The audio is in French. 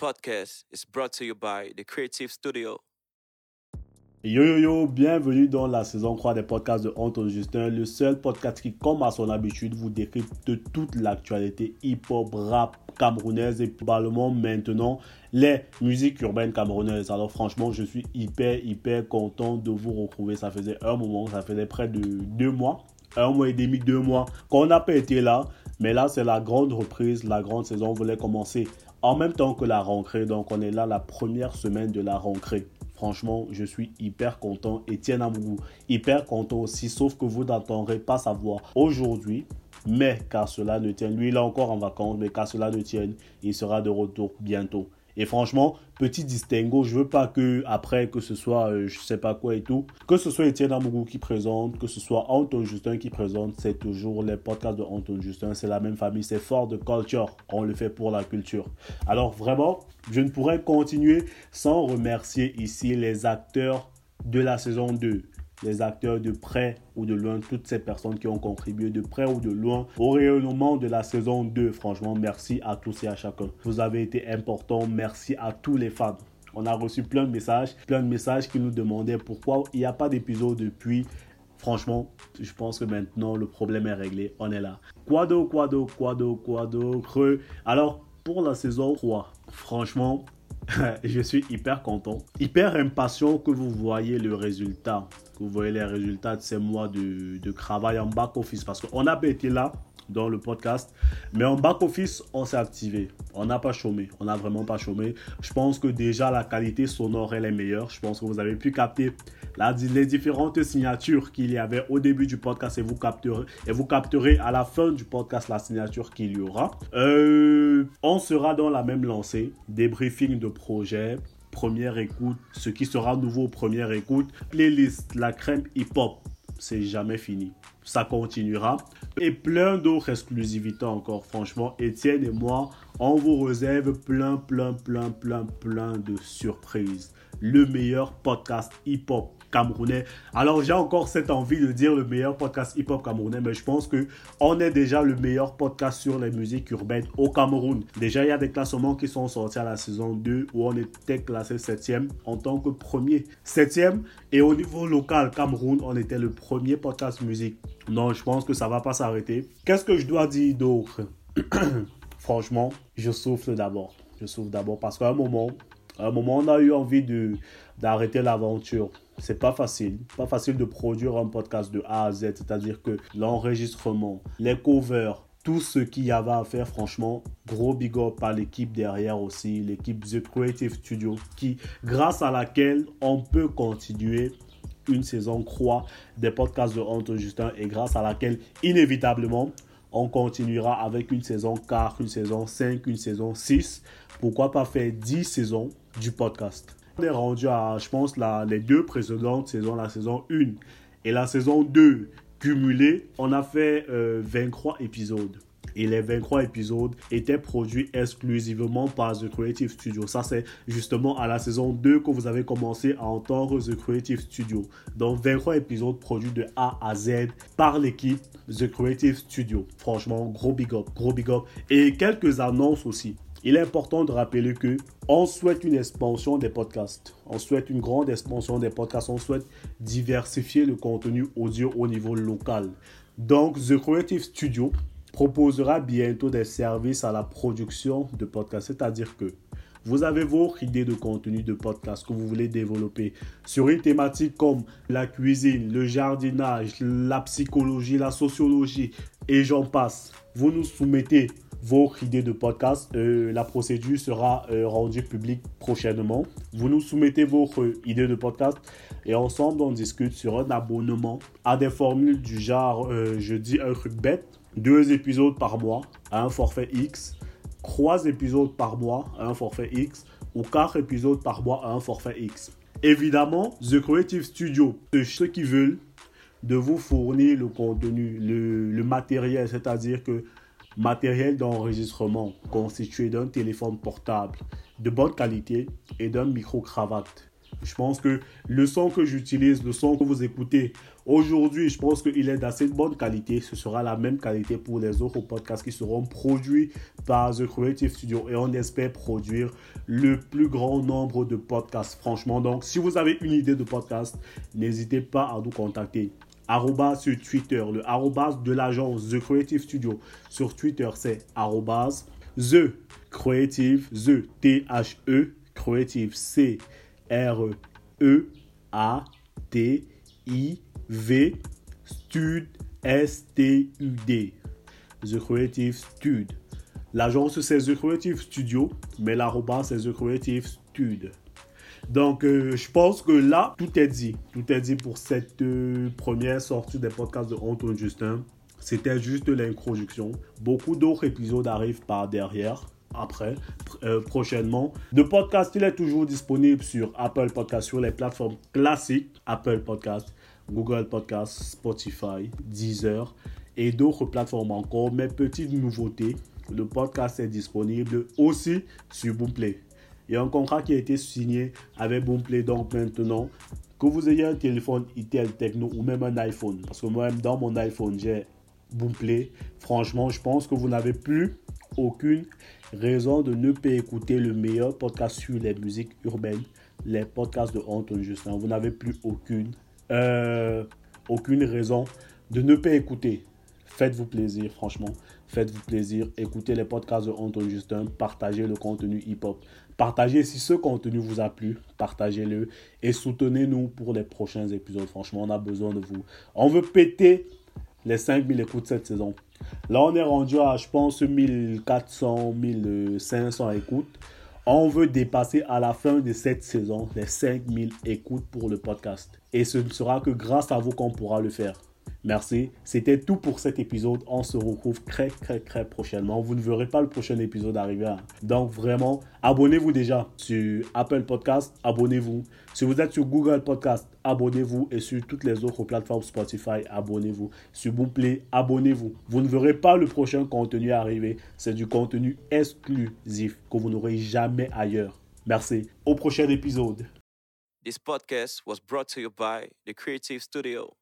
podcast is brought to you by The Creative Studio. Yo yo yo, bienvenue dans la saison 3 des podcasts de Anton Justin, le seul podcast qui, comme à son habitude, vous décrypte toute l'actualité hip-hop, rap camerounaise et probablement maintenant les musiques urbaines camerounaises. Alors franchement, je suis hyper hyper content de vous retrouver. Ça faisait un moment, ça faisait près de deux mois, un mois et demi, deux mois qu'on n'a pas été là. Mais là, c'est la grande reprise, la grande saison voulait commencer en même temps que la rentrée. Donc, on est là la première semaine de la rentrée. Franchement, je suis hyper content. Etienne Amougou, hyper content aussi, sauf que vous n'entendrez pas sa voix aujourd'hui. Mais car cela ne tienne, lui il est encore en vacances, mais car cela ne tienne, il sera de retour bientôt. Et franchement, petit distinguo, je veux pas que après que ce soit euh, je sais pas quoi et tout, que ce soit Étienne Amougou qui présente, que ce soit Anton Justin qui présente, c'est toujours les podcasts de Anton Justin, c'est la même famille, c'est fort de culture, on le fait pour la culture. Alors vraiment, je ne pourrais continuer sans remercier ici les acteurs de la saison 2 les acteurs de près ou de loin, toutes ces personnes qui ont contribué de près ou de loin au rayonnement de la saison 2. Franchement, merci à tous et à chacun. Vous avez été importants. Merci à tous les fans. On a reçu plein de messages, plein de messages qui nous demandaient pourquoi il n'y a pas d'épisode depuis. Franchement, je pense que maintenant le problème est réglé. On est là. Quado, quado, quado, quado, creux. Alors, pour la saison 3, franchement, je suis hyper content, hyper impatient que vous voyez le résultat, que vous voyez les résultats de ces mois de, travail en back-office. Parce qu'on pas été là dans le podcast. Mais en back-office, on s'est activé. On n'a pas chômé. On n'a vraiment pas chômé. Je pense que déjà la qualité sonore, elle est meilleure. Je pense que vous avez pu capter les différentes signatures qu'il y avait au début du podcast et vous capterez, et vous capterez à la fin du podcast la signature qu'il y aura. Euh, on sera dans la même lancée. Débriefing de projet, première écoute, ce qui sera nouveau première écoute, playlist, la crème hip-hop, c'est jamais fini. Ça continuera. Et plein d'autres exclusivités encore. Franchement, Étienne et moi, on vous réserve plein, plein, plein, plein, plein de surprises. Le meilleur podcast hip-hop camerounais. Alors j'ai encore cette envie de dire le meilleur podcast hip-hop camerounais, mais je pense que on est déjà le meilleur podcast sur les musiques urbaines au Cameroun. Déjà, il y a des classements qui sont sortis à la saison 2 où on était classé 7e en tant que premier 7e. Et au niveau local, Cameroun, on était le premier podcast musique. Non, je pense que ça va pas s'arrêter. Qu'est-ce que je dois dire d'autre? Franchement, je souffle d'abord. Je souffle d'abord parce qu'à un moment, un moment, on a eu envie d'arrêter l'aventure. C'est pas facile. Pas facile de produire un podcast de A à Z. C'est-à-dire que l'enregistrement, les covers, tout ce qu'il y avait à faire, franchement, gros big up à l'équipe derrière aussi, l'équipe The Creative Studio, qui, grâce à laquelle on peut continuer une saison croix des podcasts de Anton Justin et grâce à laquelle, inévitablement, on continuera avec une saison 4, une saison 5, une saison 6. Pourquoi pas faire 10 saisons du podcast on est rendu à, je pense, les deux précédentes saisons, la saison 1 et la saison 2 cumulées, on a fait 23 euh, épisodes. Et les 23 épisodes étaient produits exclusivement par The Creative Studio. Ça, c'est justement à la saison 2 que vous avez commencé à entendre The Creative Studio. Donc, 23 épisodes produits de A à Z par l'équipe The Creative Studio. Franchement, gros big up, gros big up. Et quelques annonces aussi. Il est important de rappeler que on souhaite une expansion des podcasts. On souhaite une grande expansion des podcasts. On souhaite diversifier le contenu audio au niveau local. Donc, The Creative Studio proposera bientôt des services à la production de podcasts. C'est-à-dire que vous avez vos idées de contenu de podcast que vous voulez développer sur une thématique comme la cuisine, le jardinage, la psychologie, la sociologie et j'en passe. Vous nous soumettez vos idées de podcast. Euh, la procédure sera euh, rendue publique prochainement. Vous nous soumettez vos idées de podcast et ensemble on discute sur un abonnement à des formules du genre, euh, je dis un truc bête, deux épisodes par mois à un forfait X, trois épisodes par mois à un forfait X ou quatre épisodes par mois à un forfait X. Évidemment, The Creative Studio, ceux qui veulent de vous fournir le contenu, le matériel, c'est-à-dire que matériel d'enregistrement constitué d'un téléphone portable de bonne qualité et d'un micro-cravate Je pense que le son que j'utilise, le son que vous écoutez aujourd'hui, je pense qu'il est d'assez bonne qualité. Ce sera la même qualité pour les autres podcasts qui seront produits par The Creative Studio et on espère produire le plus grand nombre de podcasts. Franchement, donc si vous avez une idée de podcast, n'hésitez pas à nous contacter arrobas sur Twitter, le arrobas de l'agence The Creative Studio. Sur Twitter, c'est arrobas The Creative, The T-H-E, Creative C-R-E-A-T-I-V, Stud, S-T-U-D. The Creative Stud. L'agence, c'est The Creative Studio, mais l'arrobas, c'est The Creative Stud. Donc, euh, je pense que là, tout est dit. Tout est dit pour cette euh, première sortie des podcasts de Antoine Justin. C'était juste l'introduction. Beaucoup d'autres épisodes arrivent par derrière, après, euh, prochainement. Le podcast, il est toujours disponible sur Apple Podcast, sur les plateformes classiques Apple Podcast, Google Podcast, Spotify, Deezer et d'autres plateformes encore. Mais petite nouveauté, le podcast est disponible aussi sur Boomplay. Il y a un contrat qui a été signé avec Boomplay. Donc maintenant, que vous ayez un téléphone Itel Techno ou même un iPhone, parce que moi-même dans mon iPhone, j'ai Boomplay. Franchement, je pense que vous n'avez plus aucune raison de ne pas écouter le meilleur podcast sur les musiques urbaines, les podcasts de Anton Justin. Vous n'avez plus aucune, euh, aucune raison de ne pas écouter. Faites-vous plaisir, franchement. Faites-vous plaisir. Écoutez les podcasts de Anton Justin. Partagez le contenu hip-hop. Partagez si ce contenu vous a plu. Partagez-le. Et soutenez-nous pour les prochains épisodes. Franchement, on a besoin de vous. On veut péter les 5000 écoutes cette saison. Là, on est rendu à, je pense, 1400, 1500 écoutes. On veut dépasser à la fin de cette saison les 5000 écoutes pour le podcast. Et ce ne sera que grâce à vous qu'on pourra le faire. Merci. C'était tout pour cet épisode. On se retrouve très, très, très prochainement. Vous ne verrez pas le prochain épisode arriver. Hein. Donc, vraiment, abonnez-vous déjà sur Apple Podcast. Abonnez-vous. Si vous êtes sur Google Podcast, abonnez-vous. Et sur toutes les autres plateformes Spotify, abonnez-vous. Sur Boomplay, abonnez-vous. Vous ne verrez pas le prochain contenu arriver. C'est du contenu exclusif que vous n'aurez jamais ailleurs. Merci. Au prochain épisode. This podcast was brought to you by the Creative Studio.